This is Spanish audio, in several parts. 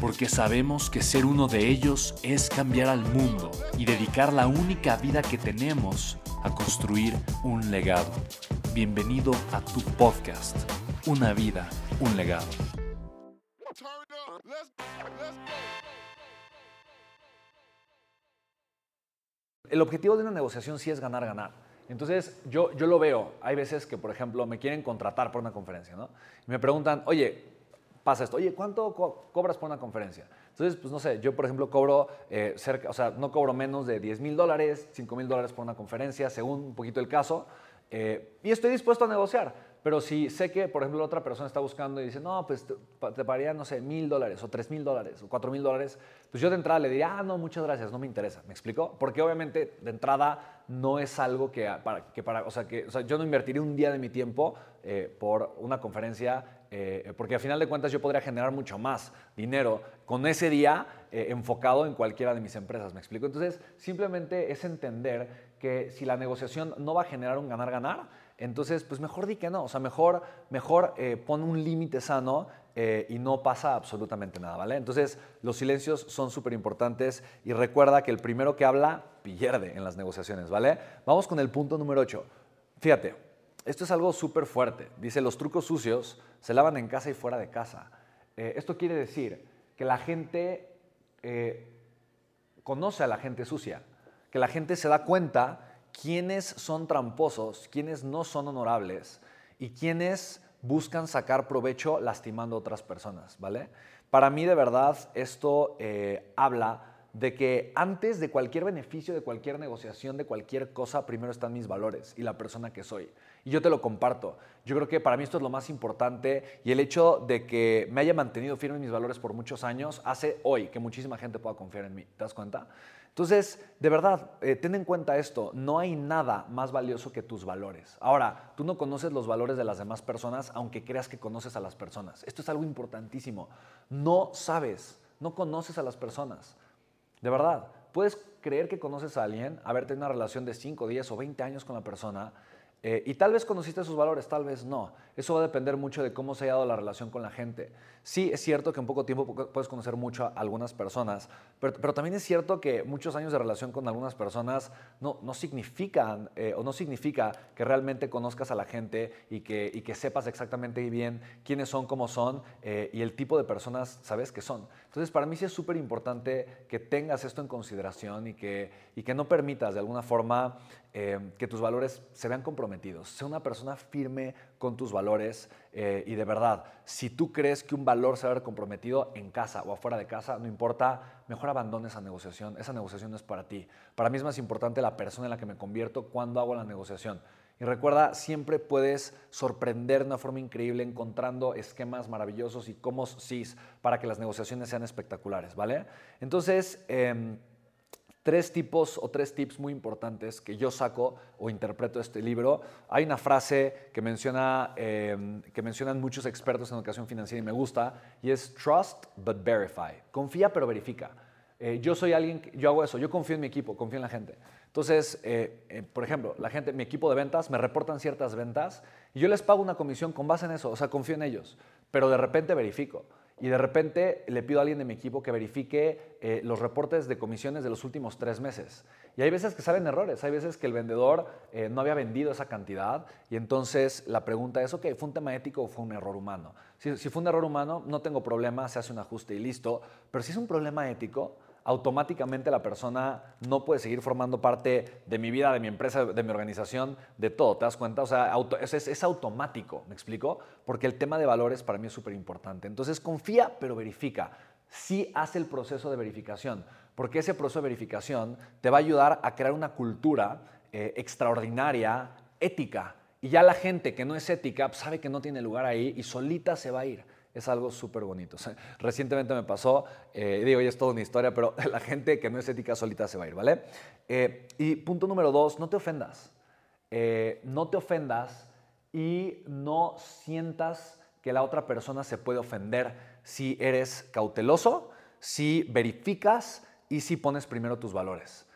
porque sabemos que ser uno de ellos es cambiar al mundo y dedicar la única vida que tenemos a construir un legado. Bienvenido a tu podcast, Una vida, un legado. El objetivo de una negociación sí es ganar, ganar. Entonces, yo, yo lo veo. Hay veces que, por ejemplo, me quieren contratar por una conferencia, ¿no? Y me preguntan, oye, pasa esto, oye, ¿cuánto cobras por una conferencia? Entonces, pues no sé, yo por ejemplo cobro eh, cerca, o sea, no cobro menos de 10 mil dólares, 5 mil dólares por una conferencia, según un poquito el caso, eh, y estoy dispuesto a negociar. Pero si sé que, por ejemplo, otra persona está buscando y dice, no, pues te, te pagaría, no sé, mil dólares o tres mil dólares o cuatro mil dólares, pues yo de entrada le diría, ah, no, muchas gracias, no me interesa. ¿Me explico? Porque obviamente de entrada no es algo que para, que para o, sea, que, o sea, yo no invertiría un día de mi tiempo eh, por una conferencia, eh, porque a final de cuentas yo podría generar mucho más dinero con ese día eh, enfocado en cualquiera de mis empresas. ¿Me explico? Entonces, simplemente es entender que si la negociación no va a generar un ganar-ganar, entonces, pues mejor di que no, o sea, mejor, mejor eh, pon un límite sano eh, y no pasa absolutamente nada, ¿vale? Entonces, los silencios son súper importantes y recuerda que el primero que habla pierde en las negociaciones, ¿vale? Vamos con el punto número 8. Fíjate, esto es algo súper fuerte. Dice, los trucos sucios se lavan en casa y fuera de casa. Eh, esto quiere decir que la gente conoce a la gente sucia, que la gente se da cuenta quiénes son tramposos, quiénes no son honorables y quiénes buscan sacar provecho lastimando a otras personas, ¿vale? Para mí de verdad esto eh, habla de que antes de cualquier beneficio, de cualquier negociación, de cualquier cosa, primero están mis valores y la persona que soy. Y yo te lo comparto. Yo creo que para mí esto es lo más importante y el hecho de que me haya mantenido firme en mis valores por muchos años hace hoy que muchísima gente pueda confiar en mí. ¿Te das cuenta? Entonces, de verdad, eh, ten en cuenta esto, no hay nada más valioso que tus valores. Ahora, tú no conoces los valores de las demás personas aunque creas que conoces a las personas. Esto es algo importantísimo. No sabes, no conoces a las personas. De verdad, puedes creer que conoces a alguien, haberte tenido una relación de 5, 10 o 20 años con la persona eh, y tal vez conociste sus valores, tal vez no. Eso va a depender mucho de cómo se ha dado la relación con la gente. Sí, es cierto que en poco tiempo puedes conocer mucho a algunas personas, pero, también es cierto que muchos años de relación con algunas personas no, significan eh, o no significa que realmente conozcas a la gente y que, y sepas exactamente bien quiénes son, cómo son eh, y el tipo de personas sabes que son. Entonces, para mí sí es súper importante que tengas esto en consideración y y que no permitas de alguna forma que tus valores se vean comprometidos. Sé una persona firme con tus valores eh, y de verdad, si tú crees que un valor se va a ver comprometido en casa o afuera de casa, no importa, mejor abandone esa negociación. Esa negociación no es para ti. Para mí es más importante la persona en la que me convierto cuando hago la negociación. Y recuerda, siempre puedes sorprender de una forma increíble encontrando esquemas maravillosos y cómo sí para que las negociaciones sean espectaculares, ¿vale? Entonces, em, tres tipos o tres tips muy importantes que yo saco o interpreto este libro. Hay una frase que, menciona, em, que mencionan muchos expertos en educación financiera y me gusta, y es trust but verify. Confía pero verifica. Eh, yo soy alguien, yo hago eso, yo confío en mi equipo, confío en la gente. Entonces, eh, eh, por ejemplo, la gente, mi equipo de ventas me reportan ciertas ventas y yo les pago una comisión con base en eso, o sea, confío en ellos, pero de repente verifico y de repente le pido a alguien de mi equipo que verifique eh, los reportes de comisiones de los últimos tres meses. Y hay veces que salen errores, hay veces que el vendedor eh, no había vendido esa cantidad y entonces la pregunta es, ok, ¿fue un tema ético o fue un error humano? Si, si fue un error humano, no tengo problema, se hace un ajuste y listo, pero si es un problema ético, automáticamente la persona no puede seguir formando parte de mi vida, de mi empresa, de mi organización, de todo. ¿Te das cuenta? O sea, es, es, automático, ¿me explico? Porque el tema de valores para mí es súper importante. Entonces confía, pero verifica. Sí hace el proceso de verificación, porque ese proceso de verificación te va a ayudar a crear una cultura eh, extraordinaria, ética. Y ya la gente que no es ética pues, sabe que no tiene lugar ahí y solita se va a ir es algo súper bonito. recientemente me pasó, eh, digo, ya es toda una historia, pero la gente que no es ética solita se va a ir, ¿vale? Eh, y punto número dos, no te ofendas. Eh, no te ofendas y no sientas que la otra persona se puede ofender si eres cauteloso, si verificas y si pones primero tus valores.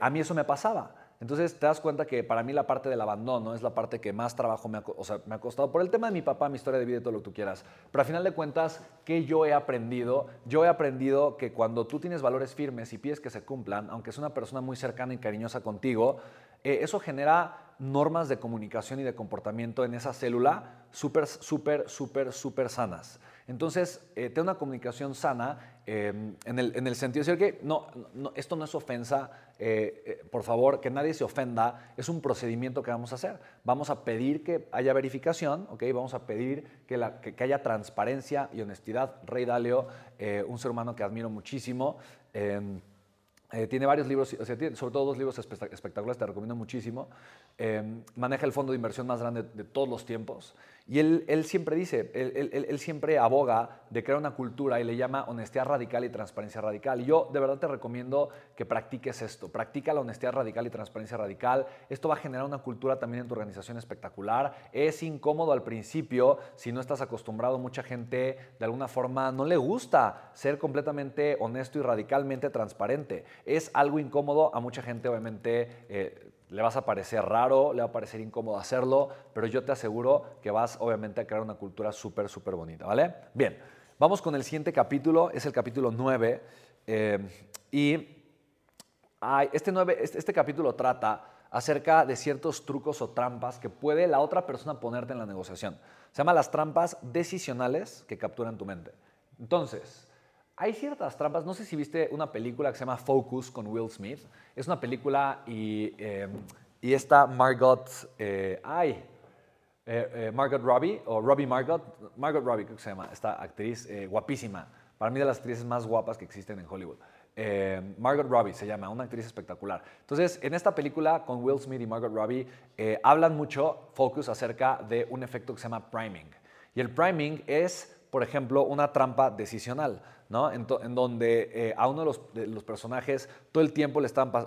a mí eso me pasaba. Entonces te das cuenta que para mí la parte del abandono es la parte que más trabajo me ha, me ha costado por el tema de mi papá, mi historia de vida y todo lo que tú quieras. Pero al final de cuentas, ¿qué yo he aprendido? Yo he aprendido que cuando tú tienes valores firmes y pides que se cumplan, aunque es una persona muy cercana y cariñosa contigo, eh, eso genera normas de comunicación y de comportamiento en esa célula súper, súper, súper, súper sanas. Entonces, eh, una comunicación sana em, en, el, en, el, sentido de decir que no, esto no es ofensa, eh, eh, por favor, que nadie se ofenda, es un procedimiento que vamos a hacer. Vamos a pedir que haya verificación, ¿okay? vamos a pedir que, que, haya transparencia y honestidad. Rey Dalio, un ser humano que admiro muchísimo. Em, tiene varios libros, sobre todo dos libros espectaculares, te recomiendo muchísimo. Em, maneja el fondo de inversión más grande de todos los tiempos. Y él, siempre dice, él, siempre aboga de crear una cultura y le llama honestidad radical y transparencia radical. Yo de verdad te recomiendo que practiques esto. Practica la honestidad radical y transparencia radical. Esto va a generar una cultura también en tu organización espectacular. Es incómodo al principio si no estás acostumbrado. Mucha gente de alguna forma no le gusta ser completamente honesto y radicalmente transparente. Es algo incómodo a mucha gente, obviamente. Eh, le vas a parecer raro, le va a parecer incómodo hacerlo, pero yo te aseguro que vas obviamente a crear una cultura súper, súper bonita, ¿vale? Bien, vamos con el siguiente capítulo, es el capítulo 9, eh, y este, 9, este, este capítulo trata acerca de ciertos trucos o trampas que puede la otra persona ponerte en la negociación. Se llama las trampas decisionales que capturan tu mente. Entonces, hay ciertas trampas. No sé si viste una película que se llama Focus con Will Smith. Es una película y, eh, y esta Margot, eh, ay, eh, Margot Robbie, o Robbie Margot, Margot Robbie creo que se llama, esta actriz guapísima. Para mí de las actrices más guapas que existen en Hollywood. Margot Robbie se llama, una actriz espectacular. Entonces, en esta película con Will Smith y Margot Robbie, hablan mucho, Focus, acerca de un efecto que se llama priming. Y el priming es, por ejemplo, una trampa decisional. ¿no? En, donde eh, a uno de los, personajes todo el tiempo le, estaban,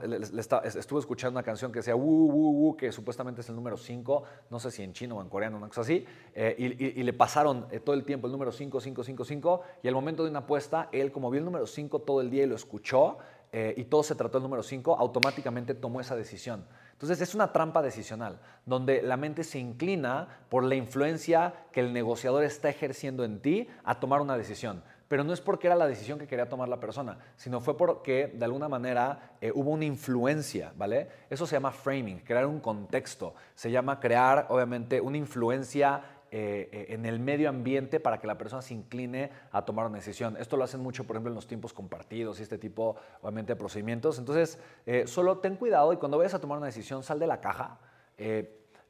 estuvo escuchando una canción que decía wu, que supuestamente es el número 5, no sé si en chino o en coreano, una cosa así, eh, y, le pasaron eh, todo el tiempo el número 5, 5, 5, 5, y al momento de una apuesta, él como vio el número 5 todo el día y lo escuchó, y todo se trató del número 5, automáticamente tomó esa decisión. Entonces es una trampa decisional, donde la mente se inclina por la influencia que el negociador está ejerciendo en ti a tomar una decisión pero no es porque era la decisión que quería tomar la persona, sino fue porque de alguna manera eh, hubo una influencia, ¿vale? Eso se llama framing, crear un contexto, se llama crear obviamente una influencia eh, eh, en el medio ambiente para que la persona se incline a tomar una decisión. Esto lo hacen mucho, por ejemplo, en los tiempos compartidos y este tipo, obviamente, de procedimientos. Entonces, solo ten cuidado y cuando vayas a tomar una decisión, sal de la caja.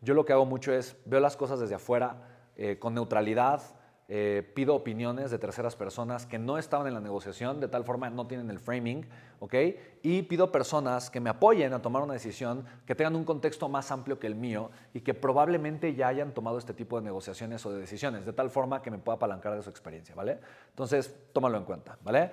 yo lo que hago mucho es, veo las cosas desde afuera, con neutralidad, eh, pido opiniones de terceras personas que no estaban en la negociación, de tal forma no tienen el framing, ¿ok? Y pido personas que me apoyen a tomar una decisión, que tengan un contexto más amplio que el mío y que probablemente ya hayan tomado este tipo de negociaciones o de decisiones, de tal forma que me pueda apalancar de su experiencia, ¿vale? Entonces, tómalo en cuenta, ¿vale?